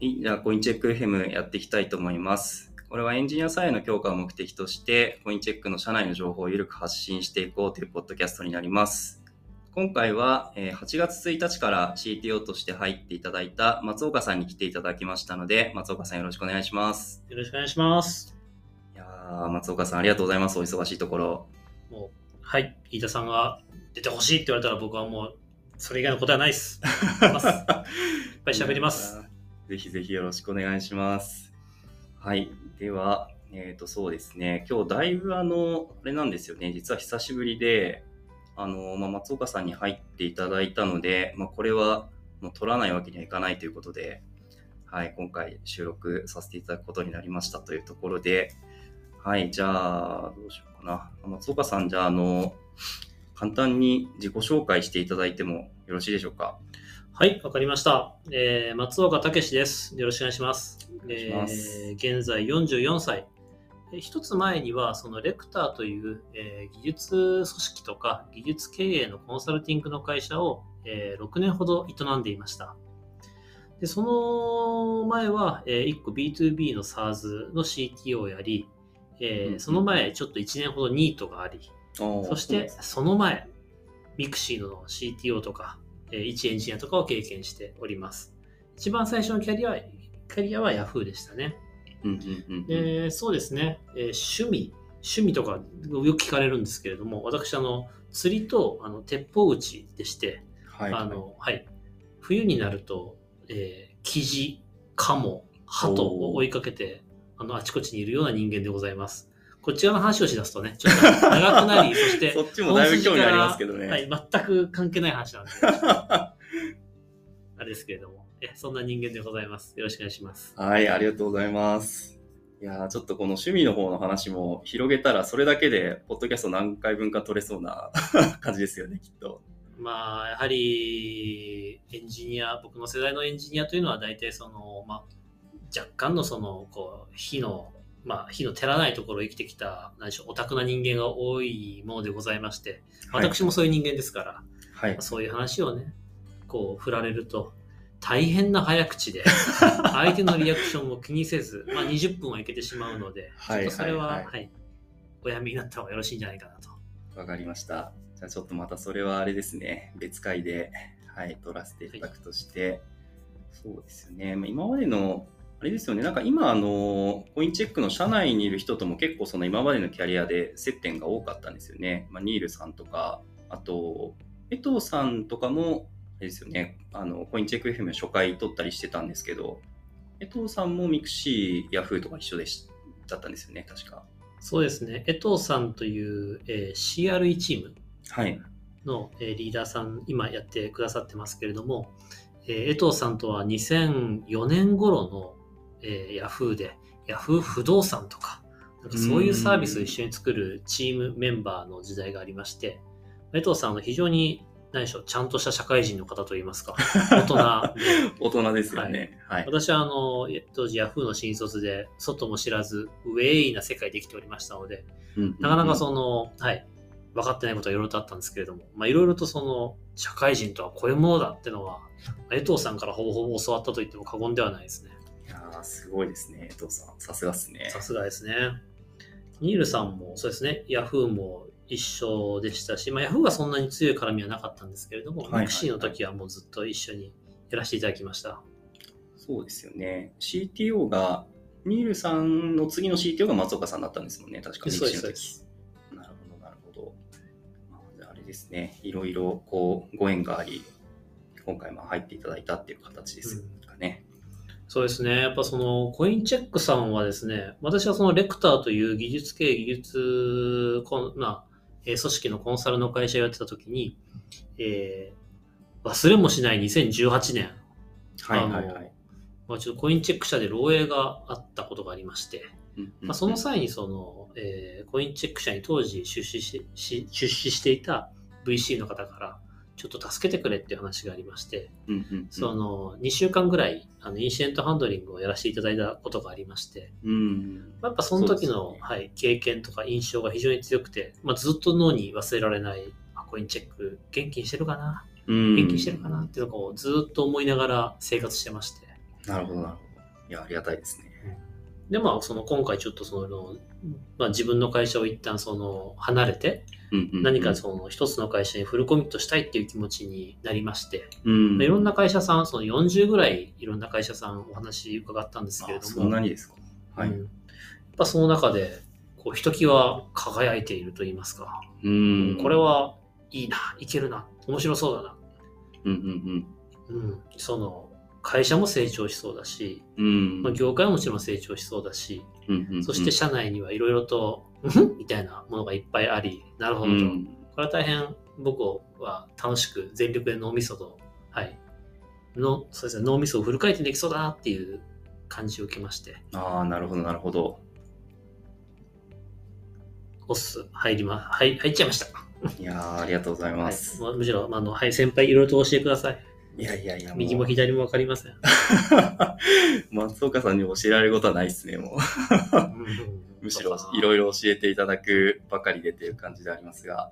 はい、じゃあ、コインチェック FM やっていきたいと思います。これはエンジニアサイドの強化を目的として、コインチェックの社内の情報を緩く発信していこうというポッドキャストになります。今回はえー8月1日から CTO として入っていただいた松岡さんに来ていただきましたので、松岡さんよろしくお願いします。よろしくお願いします。いやー松岡さんありがとうございます。お忙しいところ。もう、はい、飯田さんが出てほしいって言われたら僕はもう、それ以外のことはないです いっぱい喋ります。ぜひぜひよろしくお願いします。はい。では、えっ、と、そうですね。今日だいぶあの、あれなんですよね。実は久しぶりで、あの、まあ、松岡さんに入っていただいたので、まあ、これはもう取らないわけにはいかないということで、はい、今回収録させていただくことになりましたというところで、はい、じゃあ、どうしようかな。松岡さん、じゃあ、あの、簡単に自己紹介していただいてもよろしいでしょうか？はい、わかりました。えー、松岡武です。よろしくお願いします。えー現在44歳。えー一つ前には、そのレクターという、えー技術組織とか技術経営のコンサルティングの会社を、えー6年ほど営んでいました。でその前は、え1個 B2B の SARS の CTO をやり、えーうんその前ちょっと1年ほどニートがあり、そそして、その前、ミクシーの CTO とか、えー一エンジニアとかを経験しております。一番最初のキャリアは、キャリアは Yahoo でしたね。でそうですね、えー趣味、趣味とかよく聞かれるんですけれども、私、あの、釣りとあの鉄砲打ちでして、はいあの、はい。冬になると、えー、キジ、カモ、ハトを追いかけて、あの、あちこちにいるような人間でございこっち側の話をしだすとね、ちょっと長くなり、そして、そっちもだいぶ興味ありますけどね。はい、全く関係ない話なんで、あれですけれども、えそんな人間でございます。よろしくお願いします。はい、ありがとうございます。いやーちょっとこの趣味の方の話も広げたら、それだけで、ポッドキャスト何回分か取れそうな 感じですよね、きっと。まあ、やはり、エンジニア、僕の世代のエンジニアというのは、大体その、まあ、若干のその、こう、火の、まあ、火の照らないところを生きてきた、何でしょう、オタクな人間が多いものでございまして、私もそういう人間ですから、はい。そういう話をね、こう振られると、大変な早口で、相手のリアクションを気にせず、まあ、20分はいけてしまうので、はいちょっとそれは、ははいいはいおやめになった方がよろしいんじゃないかなと。わかりました。じゃあちょっとまたそれはあれですね、別会で、はい、取らせていただくとして、そうですよね。まあ今までの、あれですよね、なんか今、あの、コインチェックの社内にいる人とも結構その今までのキャリアで接点が多かったんですよね。まあ、ニールさんとか、あと、江藤さんとかも、あれですよね、あの、コインチェック FM 初回取ったりしてたんですけど、江藤さんもミクシー、ヤフーとか一緒でしだったんですよね、確か。そうですね、江藤さんという、えー CRE チームはい。の、えーリーダーさん、今やってくださってますけれども、えー江藤さんとは2004年頃の、えー、ヤフーで、ヤフー不動産とか、なんかそういうサービスを一緒に作るチームメンバーの時代がありまして、江藤さんは非常に、何でしょう、ちゃんとした社会人の方といいますか、大人で、大人ですよね。はい。私はあの当時ヤフーの新卒で外も知らずウェイな世界で生きておりましたのでなかなかその、はい分かってないことはいろいろとあったんですけれどもまあいろいろとその社会人とはこういうものだってのは江藤さんからほぼほぼ教わったと言っても過言ではないですね。いやーすごいですね、江藤さん。さすがですね。さすがですねニールさんもそうですねヤフーも一緒でしたし、まあ、ヤフーはそんなに強い絡みはなかったんですけれども、はいはいはいミクシーの時はもうずっと一緒にやらせていただきましたそうですよね。CTO が、ニールさんの次の CTO が松岡さんだったんですもんね、確かそうですなるほど、なるほど。まあああれですね、いろいろこうご縁があり、今回も入っていただいたっていう形ですかね。そうですね。やっぱそのコインチェックさんはですね、私はそのレクターという技術系技術コン、まあ、えー組織のコンサルの会社をやってた時に、えー忘れもしない2018年、はいはいはい。まあ、ちょっとコインチェック社で漏洩があったことがありまして、まあ、その際にその、えーコインチェック社に当時出資しし出資していた VC の方から、ちょっと助けてくれっていう話がありまして、うんうんうん。その2週間ぐらいあのインシデントハンドリングをやらせていただいたことがありまして、うんやっぱその時の、ね。はい、経験とか印象が非常に強くて、まあ、ずっと脳に忘れられない、あコインチェック元気にしてるかな？うん。元気にしてるかな？っていうのをずっと思いながら生活してまして、なるほど、なるほいや、ありがたいですね。で、まあ、その今回ちょっとその、まあ、自分の会社を一旦その離れて、何かその一つの会社にフルコミットしたいっていう気持ちになりまして、うん。いろんな会社さん、その40ぐらいいろんな会社さんお話伺ったんですけれども、んなにですか？はい。うんやっぱその中で、こう、ひときわ輝いていると言いますか、うん。これ、はいいな、いけるな、面白そうだな、うんうんうん、その、会社も成長しそうだし、うん。うんまあ、業界ももちろん成長しそうだし、うんうんうん。そして社内にはいろいろと、うんみたいなものがいっぱいあり、なるほどと。うんこれは大変僕は楽しく全力で脳みそと、はい。のそうですね、脳みそをフル回転できそうだなっていう感じを受けまして、ああ、なるほど、なるほど。オス入りま、はい、入っちゃいました。いやーありがとうございはいます。、まあむしろ、あの、はい、先輩いろいろと教えてください。いやいやいや、右も左もわかりません。松岡さんに教えられることはないですね、もう。むしろいろいろ教えていただくばかりでっていう感じでありますが。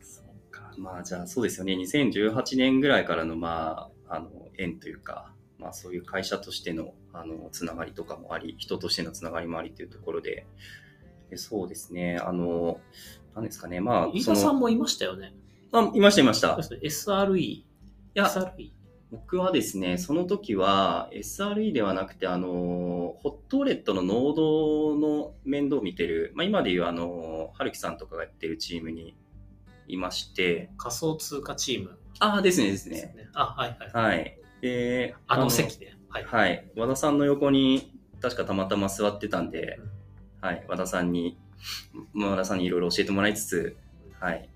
そうか。まあじゃあそうですよね。2018年ぐらいからのまあ、あの、縁というか、まあそういう会社としての、あの、つながりとかもあり、人としてのつながりもありっていうところで、でそうですね。あの、何ですかね。まあ、飯田さんもいましたよね。あ、いました、いました。SRE。いや SRE。僕はですね、その時は SRE ではなくて、あの、ホットウォレットのノードの面倒を見てる、まあ今でいうあの、はるきさんとかがやってるチームにいまして、仮想通貨チームああ、ですね、ですね。あ、はいはい。はい。で、あの席で。はい。はい。和田さんの横に確かたまたま座ってたんでうん、はい。和田さんに、まあ和田さんにいろいろ教えてもらいつつ、はい。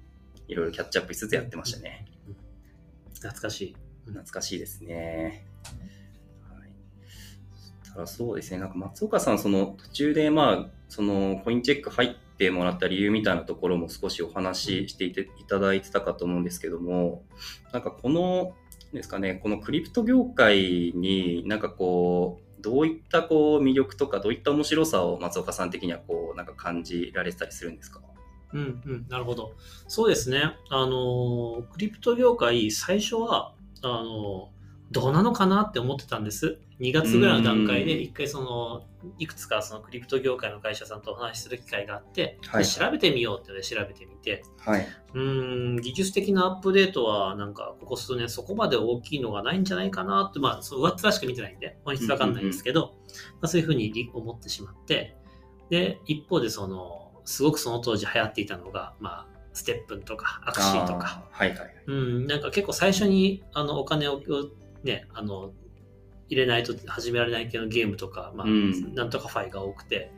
いろいろキャッチアップしつつやってましたね。懐かしい。懐かしいですね。はい。そしたらそうですね、なんか松岡さん、その途中で、まあ、そのコインチェック入ってもらった理由みたいなところも少しお話ししていていただいてたかと思うんですけども、なんかこの、ですかね、このクリプト業界になんかこう、どういったこう魅力とか、どういった面白さを松岡さん的にはこう、なんか感じられてたりするんですか？うんうん、なるほど。そうですね。あの、クリプト業界、最初は、あの、どうなのかなって思ってたんです。2月ぐらいの段階で、うん。一回その、いくつかそのクリプト業界の会社さんとお話しする機会があって、はい。で調べてみようってので調べてみて、はい。うーん、技術的なアップデートは、なんか、ここ数年そこまで大きいのがないんじゃないかなって、まあ、そう上っ面しか見てないんで、本質わかんないんですけど、まあ、そういうふうに思ってしまって、で、一方で、その、すごくその当時流行っていたのが、まあ、ステップンとか、アクシーとか。はいはい。うん、なんか結構最初に、あの、お金を、ね、あの、入れないと始められない系のゲームとか、まあ、うんなんとかファイが多くて、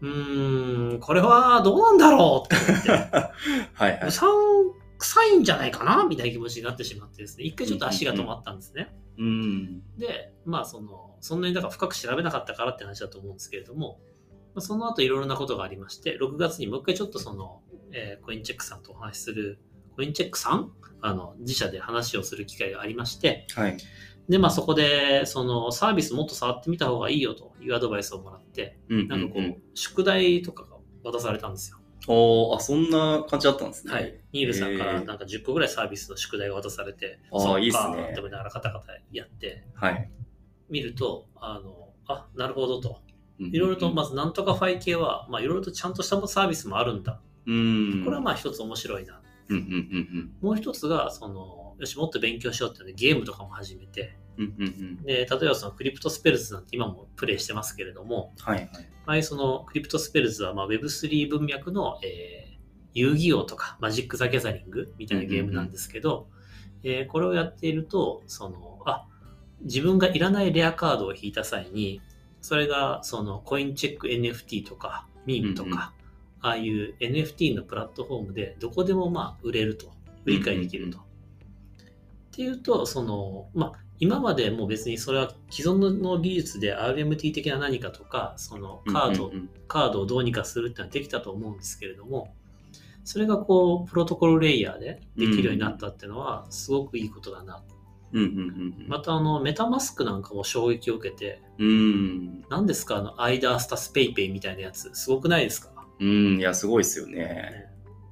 うーん、これはどうなんだろうって思って、はいはい。うさん臭いんじゃないかな？みたいな気持ちになってしまってですね、一回ちょっと足が止まったんですね。うん。で、まあその、そんなにだから深く調べなかったからって話だと思うんですけれども、まあ、その後いろいろなことがありまして、6月にもう一回ちょっとその、えーコインチェックさんとお話しする、コインチェックさん？あの、自社で話をする機会がありまして、はい。で、まあそこで、そのサービスもっと触ってみた方がいいよというアドバイスをもらって、うんなんかこう、うんうん宿題とかが渡されたんですよ。おーあ、そんな感じだったんですね。はい。ニールさんからなんか10個ぐらいサービスの宿題が渡されて、あいいっすねって思いながらカタカタやって、はい。見ると、あの、あ、なるほどと。いいろいろと、まずなんとかファイ系は、まあいろいろとちゃんとしたサービスもあるんだ。うん。これはまあ一つ面白いな。うんうんうんもう一つが、その、よし、もっと勉強しようっていうのでゲームとかも始めて、うん。うんうんうん。で、例えばそのクリプトスペルズなんて今もプレイしてますけれども、はいはい。ああいうそのクリプトスペルズはまあ Web3 文脈の、えー遊戯王とかマジック・ザ・ギャザリングみたいなゲームなんですけど、えーこれをやっていると、その、あ、自分がいらないレアカードを引いた際に、それがそのコインチェック NFT とか、ミームとか、うんうんああいう NFT のプラットフォームでどこでもまあ売れると、売り買いできると。っていうと、その、まあ、今までもう別にそれは既存の技術で RMT 的な何かとか、そのカード、うんうんカードをどうにかするってのはできたと思うんですけれども、それがこう、プロトコルレイヤーでできるようになったっていうのは、すごくいいことだな。うんうんうんうん。また、あの、メタマスクなんかも衝撃を受けて、うん。何ですかあの、アイダースタスペイペイみたいなやつ、すごくないですか？うん。いや、すごいですよね。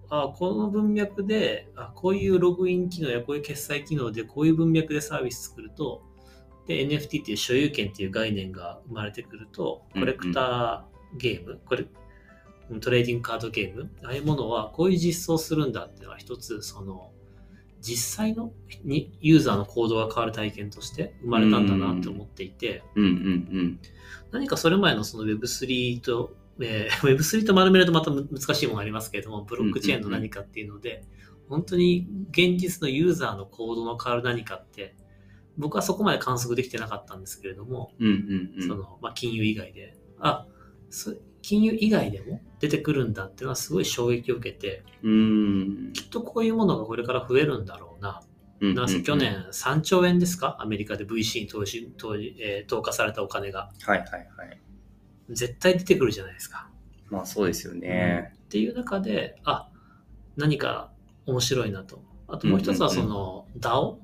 あこの文脈であ、こういうログイン機能やこういう決済機能でこういう文脈でサービス作ると、で、NFT っていう所有権っていう概念が生まれてくると、コレクターゲーム、これトレーディングカードゲーム、ああいうものはこういう実装するんだっていうのは一つ、その、実際のにユーザーの行動が変わる体験として生まれたんだなって思っていて。何かそれ前のその Web3 と、えー Web3 と丸めるとまた難しいものがありますけれども、ブロックチェーンの何かっていうので、本当に現実のユーザーの行動の変わる何かって、僕はそこまで観測できてなかったんですけれども。その、まあ、金融以外で、あ、そ金融以外でも出てくるんだっていうのはすごい衝撃を受けて、うーん。きっとこういうものがこれから増えるんだろうな。うんうんうんなんせ去年3兆円ですか？アメリカで VC に投資、投じえー投下されたお金が。はいはいはい。絶対出てくるじゃないですか。まあそうですよね。っていう中で、あ、何か面白いなと。あともう一つはうんうんうんその DAO、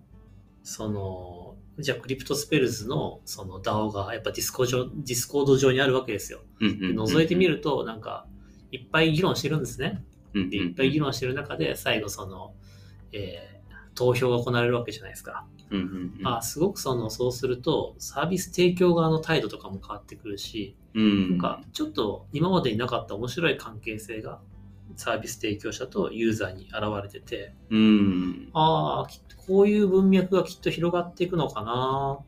その、じゃあクリプトスペルズのその DAO がやっぱディスコ上、ディスコード上にあるわけですよ。うんうんうんうん覗いてみると、なんか、いっぱい議論してるんですね。うんうんで、いっぱい議論してる中で、最後その、えー投票が行われるわけじゃないですか。うんうんうんあすごくその、そうすると、サービス提供側の態度とかも変わってくるし、うんなんか、ちょっと今までになかった面白い関係性が、サービス提供者とユーザーに現れてて、うんああ、こういう文脈がきっと広がっていくのかな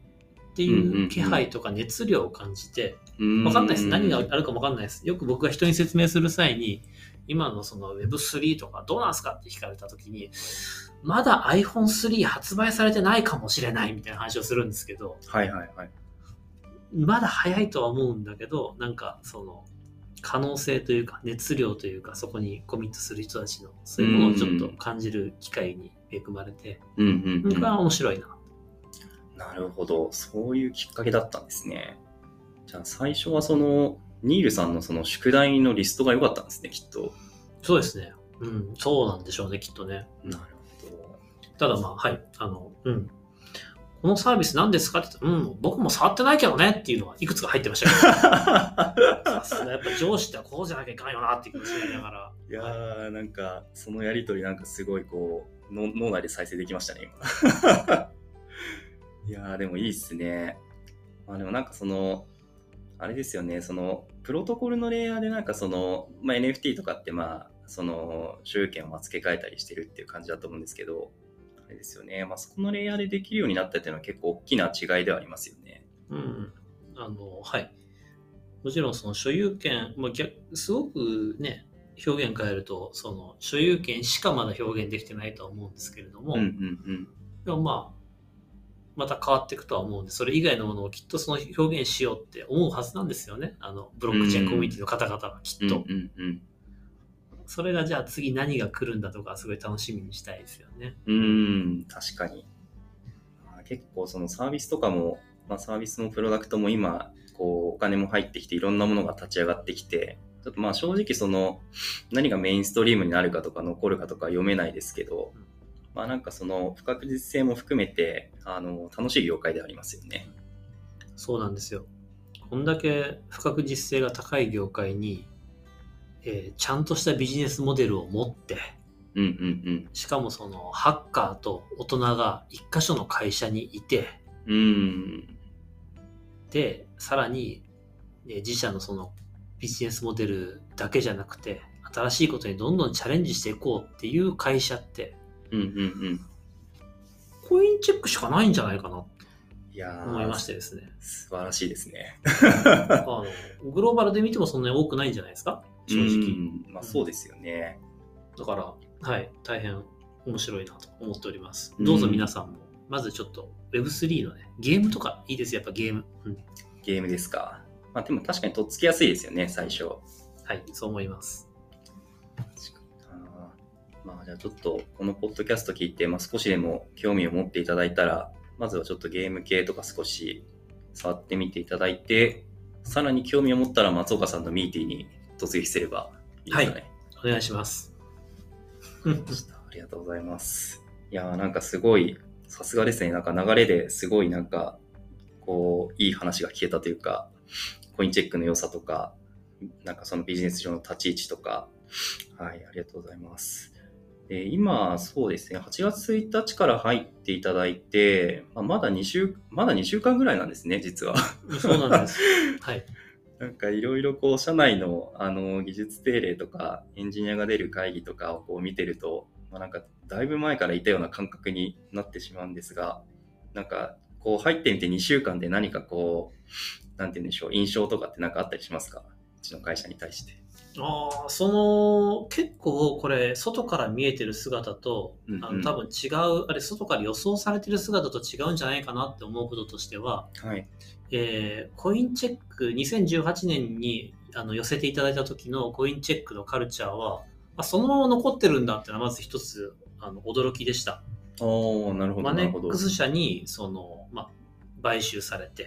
っていう気配とか熱量を感じて、うんわかんないです。何があるかもわかんないです。よく僕が人に説明する際に、今のその Web3 とかどうなんすかって聞かれたときに、まだ iPhone3 発売されてないかもしれないみたいな話をするんですけど、はいはいはい。まだ早いとは思うんだけど、なんかその可能性というか熱量というかそこにコミットする人たちのそういうものをちょっと感じる機会に恵まれて、うんうんうん僕は面白いな。なるほど。そういうきっかけだったんですね。じゃあ最初はその、ニールさんのその宿題のリストが良かったんですね、きっと。そうですね。うん、そうなんでしょうね、きっとね。なるほただまあ、はい、あの、うん。このサービス何ですかって言ったら、うん、僕も触ってないけどねっていうのがいくつか入ってましたけど、さすがやっぱ上司ってこうじゃなきゃいかんよなっていう気持ちになりながら、ど。いやー、なんか、そのやりとりなんかすごいこう、の脳内で再生できましたね、今。いやー、でもいいっすね。まあでもなんかその、あれですよね、その、プロトコルのレイヤーでなんかその、まあ、NFT とかってまあ、その、所有権を付け替えたりしてるっていう感じだと思うんですけど、あれですよね、まあ、そこのレイヤーでできるようになったっていうのは結構大きな違いではありますよね。うん、あの、はい。もちろんその所有権、まあ、逆すごくね、表現変えると、その所有権しかまだ表現できてないとは思うんですけれども、うんうんでもまあ、また変わっていくとは思うんで、それ以外のものをきっとその表現しようって思うはずなんですよね。あの、ブロックチェーンコミュニティの方々はきうん。っと。うんうんうん。それがじゃあ次何が来るんだとか、すごい楽しみにしたいですよね。うーん、確かに。まあ結構そのサービスとかも、まあ、サービスもプロダクトも今、こう、お金も入ってきていろんなものが立ち上がってきて、ちょっとまあ正直その、何がメインストリームになるかとか残るかとか読めないですけど、まあなんかその不確実性も含めて、あの、楽しい業界ではありますよね。そうなんですよ。こんだけ不確実性が高い業界に、えーちゃんとしたビジネスモデルを持って、うんうんしかもそのハッカーと大人が一箇所の会社にいて、うん。で、さらに、えー自社のそのビジネスモデルだけじゃなくて、新しいことにどんどんチャレンジしていこうっていう会社って、うんうんうん。コインチェックしかないんじゃないかなといやー思いましてですね。素晴らしいですね。あのグローバルで見てもそんなに多くないんじゃないですか？正直。うんまあそうですよね。だから、はい、大変面白いなと思っております。うんどうぞ皆さんも、まずちょっと Web3 のね、ゲームとかいいですよ、やっぱゲーム。うん、ゲームですか。まあでも確かにとっつきやすいですよね、最初。はい、そう思います。まあじゃあちょっとこのポッドキャスト聞いて、まあ、少しでも興味を持っていただいたら、まずはちょっとゲーム系とか少し触ってみていただいて、さらに興味を持ったら松岡さんのミーティーに突撃すればいいですかね。お願いします。ありがとうございます。いやーなんかすごい、さすがですね。なんか流れですごいなんか、こう、いい話が聞けたというか、コインチェックの良さとか、なんかそのビジネス上の立ち位置とか、はい、ありがとうございます。で今、そうですね、8月1日から入っていただいて、まあ、まだ2週、まだ2週間ぐらいなんですね、実は。そうなんです。はい。なんかいろいろこう、社内のあの技術定例とか、エンジニアが出る会議とかをこう見てると、まあ、なんかだいぶ前からいたような感覚になってしまうんですが、なんかこう入ってみて2週間で何かこう、なんて言うんでしょう、印象とかって何かあったりしますか？うちの会社に対して。ああ、その、結構これ、外から見えてる姿と、うんうんあの多分違う、あれ、外から予想されてる姿と違うんじゃないかなって思うこととしては、はい。えーコインチェック、2018年にあの寄せていただいた時のコインチェックのカルチャーは、あそのまま残ってるんだっていうのはまず一つあの驚きでした。おー、なるほど。マネックス社にその、まあ、買収されて、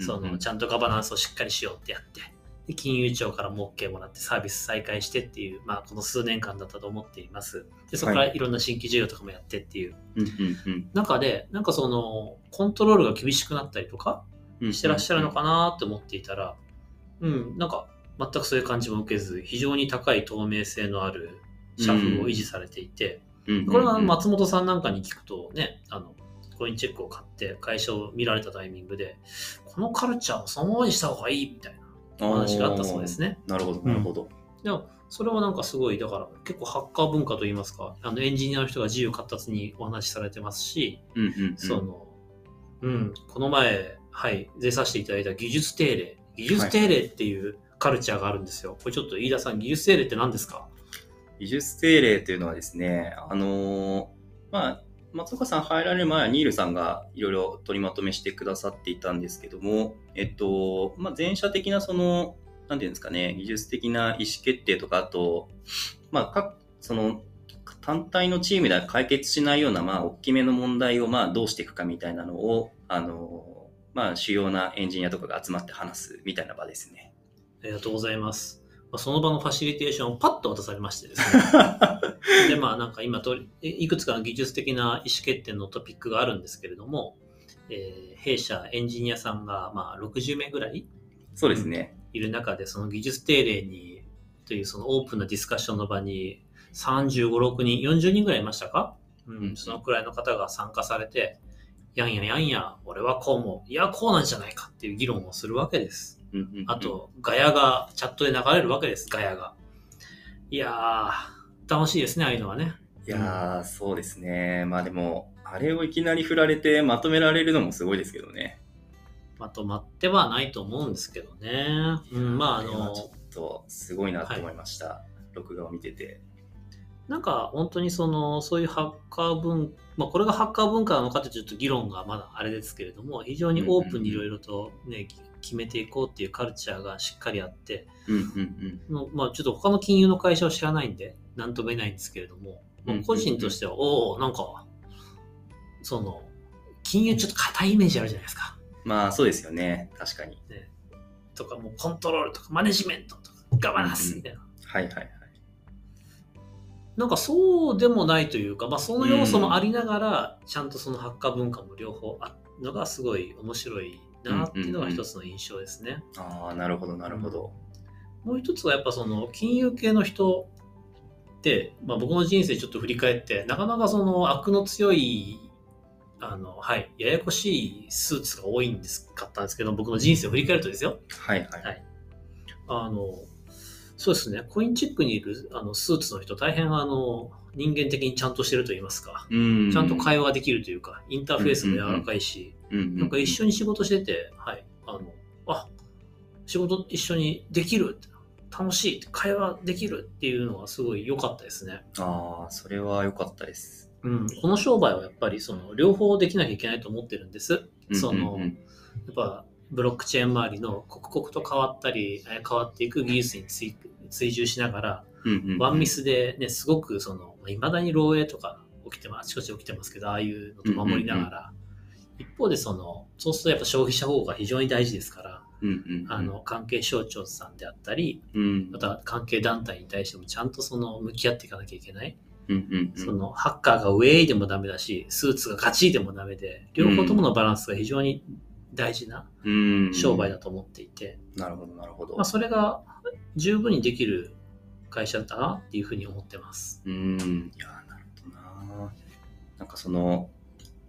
そのちゃんとガバナンスをしっかりしようってやって、で金融庁からも OK もらってサービス再開してっていう、まあ、この数年間だったと思っています。でそこからいろんな新規事業とかもやってっていう中で、なんかそのコントロールが厳しくなったりとかうんしてらっしゃるのかなって思っていたら、うん、なんか全くそういう感じも受けず、非常に高い透明性のある社風を維持されていて、うん。これは松本さんなんかに聞くとね、あの、コインチェックを買って会社を見られたタイミングで、このカルチャーをそのままにした方がいいみたいなお話があったそうですね。なるほど、なるほど。でも、それはなんかすごい、だから結構ハッカー文化といいますか、あのエンジニアの人が自由闊達にお話しされてますし、うんうんうん。その、うん、この前、はい、出させていただいた技術定例。技術定例っていうカルチャーがあるんですよ。これちょっと飯田さん、技術定例って何ですか？技術定例というのはですね、あのーまあ、松岡さん入られる前はニールさんがいろいろ取りまとめしてくださっていたんですけども、えっと、まあ、前者的なその、なんていうんですかね、技術的な意思決定とか、あと、まあ、各、その、単体のチームでは解決しないような、まあ、大きめの問題を、まあ、どうしていくかみたいなのを、あのーまあ、主要なエンジニアとかが集まって話すみたいな場ですね。ありがとうございます。まあその場のファシリテーションをパッと渡されましてですね。で、まあなんか今いくつかの技術的な意思決定のトピックがあるんですけれども、えー弊社エンジニアさんがまあ60名ぐらいそうですね。いる中で、その技術定例に、というそのオープンなディスカッションの場に35、6人、40人ぐらいいましたか？ううんん、そのくらいの方が参加されて、やんややんや、俺はこうも、いや、こうなんじゃないかっていう議論をするわけです。うんうんうんあ、と、ガヤがチャットで流れるわけです、ガヤが。いやー、楽しいですね、ああいうのはね。いやー、そうですね。まあでも、あれをいきなり振られてまとめられるのもすごいですけどね。まとまってはないと思うんですけどね。うん、まあ、あのちょ、っとすごいなと思いました。録画を見てて。なんか本当にその、そういうハッカー文、まあこれがハッカー文化なのかってちょっと議論がまだあれですけれども、非常にオープンにいろいろとね、決めていこうっていうカルチャーがしっかりあって、うんうんのまあちょっと他の金融の会社を知らないんで、なんとも言えないんですけれども、まあ個人としては、おおなんか、その、金融ちょっと硬いイメージあるじゃないですか。うん。まあそうですよね。確かに。とか、もうコントロールとかマネジメントとか、ガバナンスみたいな。はいはいはい。なんかそうでもないというか、まあ、その要素もありながら、ちゃんとそのハッカー文化も両方あるのがすごい面白いなっていうのが一つの印象ですね。ああ、なるほどなるほど。もう一つはやっぱその金融系の人って、まあ、僕の人生ちょっと振り返って、なかなかその悪の強い、あの、はい、ややこしいスーツが多いんですかったんですけど、僕の人生を振り返るとですよ。はいはい。はいあの、そうですね、コインチェックにいるあのスーツの人、大変あの人間的にちゃんとしてると言いますか、うん。ちゃんと会話ができるというか、インターフェースも柔らかいし、なんか一緒に仕事してて、はい、あの、あ、仕事一緒にできる、楽しい、会話できるっていうのがすごい良かったですね。ああ、それは良かったです。うん、この商売はやっぱりその両方できなきゃいけないと思ってるんです。その、やっぱブロックチェーン周りの刻々と変わったりえー変わっていく技術に追追従しながら、うんうんうん。ワンミスでね、すごくその、いまだに漏洩とか起きてます、あちこち起きてますけど、ああいうのと守りながら、一方でその、そうするとやっぱ消費者保護が非常に大事ですから、うんうんうん。あの、関係省庁さんであったり、うん。また関係団体に対してもちゃんとその、向き合っていかなきゃいけない。うんうんうん。その、ハッカーがウェイでもダメだし、スーツがガチでもダメで、両方とものバランスが非常に大事なうん商売だと思っていて、なるほどなるほど。まあ、それが十分にできる会社だなっていうふうに思ってます。うん。いや、なるなんかその、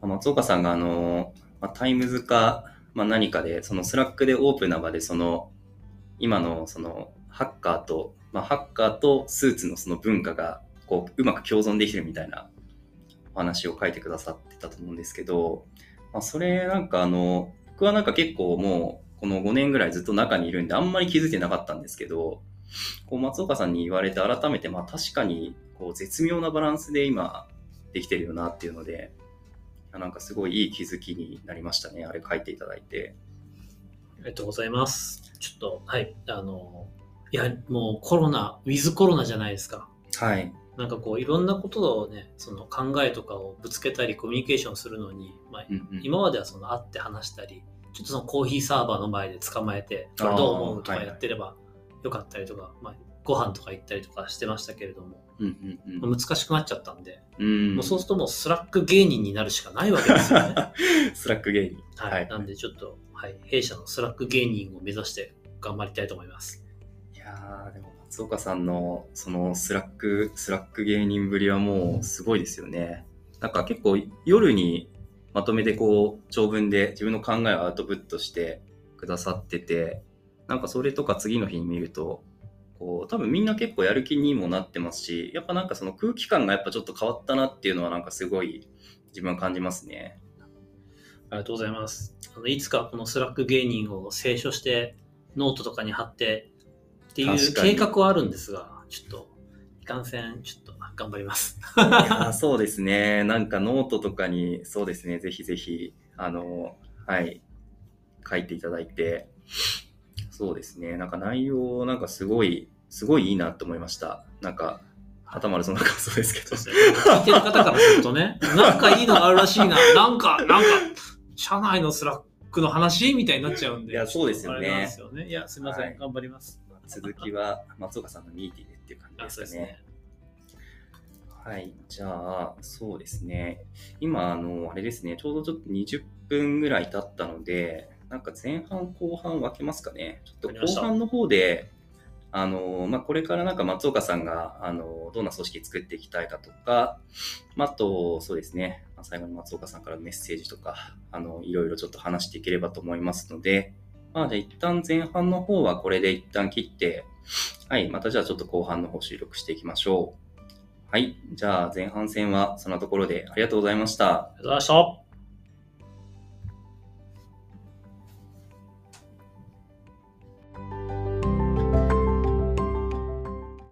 まあ松岡さんがあの、まあ、タイムズか、まあ、何かで、そのスラックでオープンな場で、その、今のそのハッカーと、まあ、ハッカーとスーツのその文化が、こう、うまく共存できるみたいなお話を書いてくださってたと思うんですけど、まあ、それなんかあの、僕はなんか結構もう、この5年ぐらいずっと中にいるんで、あんまり気づいてなかったんですけど、こう松岡さんに言われて改めて、まあ確かにこう絶妙なバランスで今できてるよなっていうので、なんかすごいいい気づきになりましたね。あれ書いていただいて。ありがとうございます。ちょっと、はい、あの、いや、もうコロナ、ウィズコロナじゃないですか。はい。なんかこう、いろんなことをね、その考えとかをぶつけたり、コミュニケーションするのに、まあ、今まではその会って話したり、ちょっとそのコーヒーサーバーの前で捕まえて、これどう思うとかやってればよかったりとか、まあ、ご飯とか行ったりとかしてましたけれども、うんうんまあ難しくなっちゃったんで、うん。もうそうするともうスラック芸人になるしかないわけですよね。スラック芸人。はい。なんでちょっと、はい、弊社のスラック芸人を目指して頑張りたいと思います。いやーでも松岡さんのそのスラック、スラック芸人ぶりはもうすごいですよね。なんか結構夜にまとめてこう長文で自分の考えをアウトプットしてくださってて、なんかそれとか次の日に見ると、こう多分みんな結構やる気にもなってますし、やっぱなんかその空気感がやっぱちょっと変わったなっていうのはなんかすごい自分は感じますね。ありがとうございます。あのいつかこのスラック芸人を清書して、ノートとかに貼ってっていう計画はあるんですが、ちょっと、いかんせん、ちょっと頑張ります。そうですね。なんかノートとかに、そうですね。ぜひぜひ、あの、はい、書いていただいて、そうですね。なんか内容、なんかすごい、すごいいいなと思いました。なんか、頭悪そうな感想ですけど。そうですね聞いてる方からするとね、なんかいいのがあるらしいな、なんか、なんか、社内のスラックの話みたいになっちゃうんで。いやそうですよねよね。いや、すみません、はい頑張ります。続きは松岡さんの Meety でっていう感じあ、ですかね。はい。じゃあ、そうですね。今、あの、あれですね、ちょうどちょっと20分ぐらい経ったので、なんか前半後半分けますかね。ちょっと後半の方で、あの、まあ、これからなんか松岡さんが、あの、どんな組織作っていきたいかとか、まあ、あと、そうですね、まあ最後に松岡さんからのメッセージとか、あの、いろいろちょっと話していければと思いますので、まあ、じゃあ一旦前半の方はこれで一旦切って、はい、またじゃあちょっと後半の方収録していきましょう。はい。じゃあ前半戦はそんなところでありがとうございました。ありがとうございました。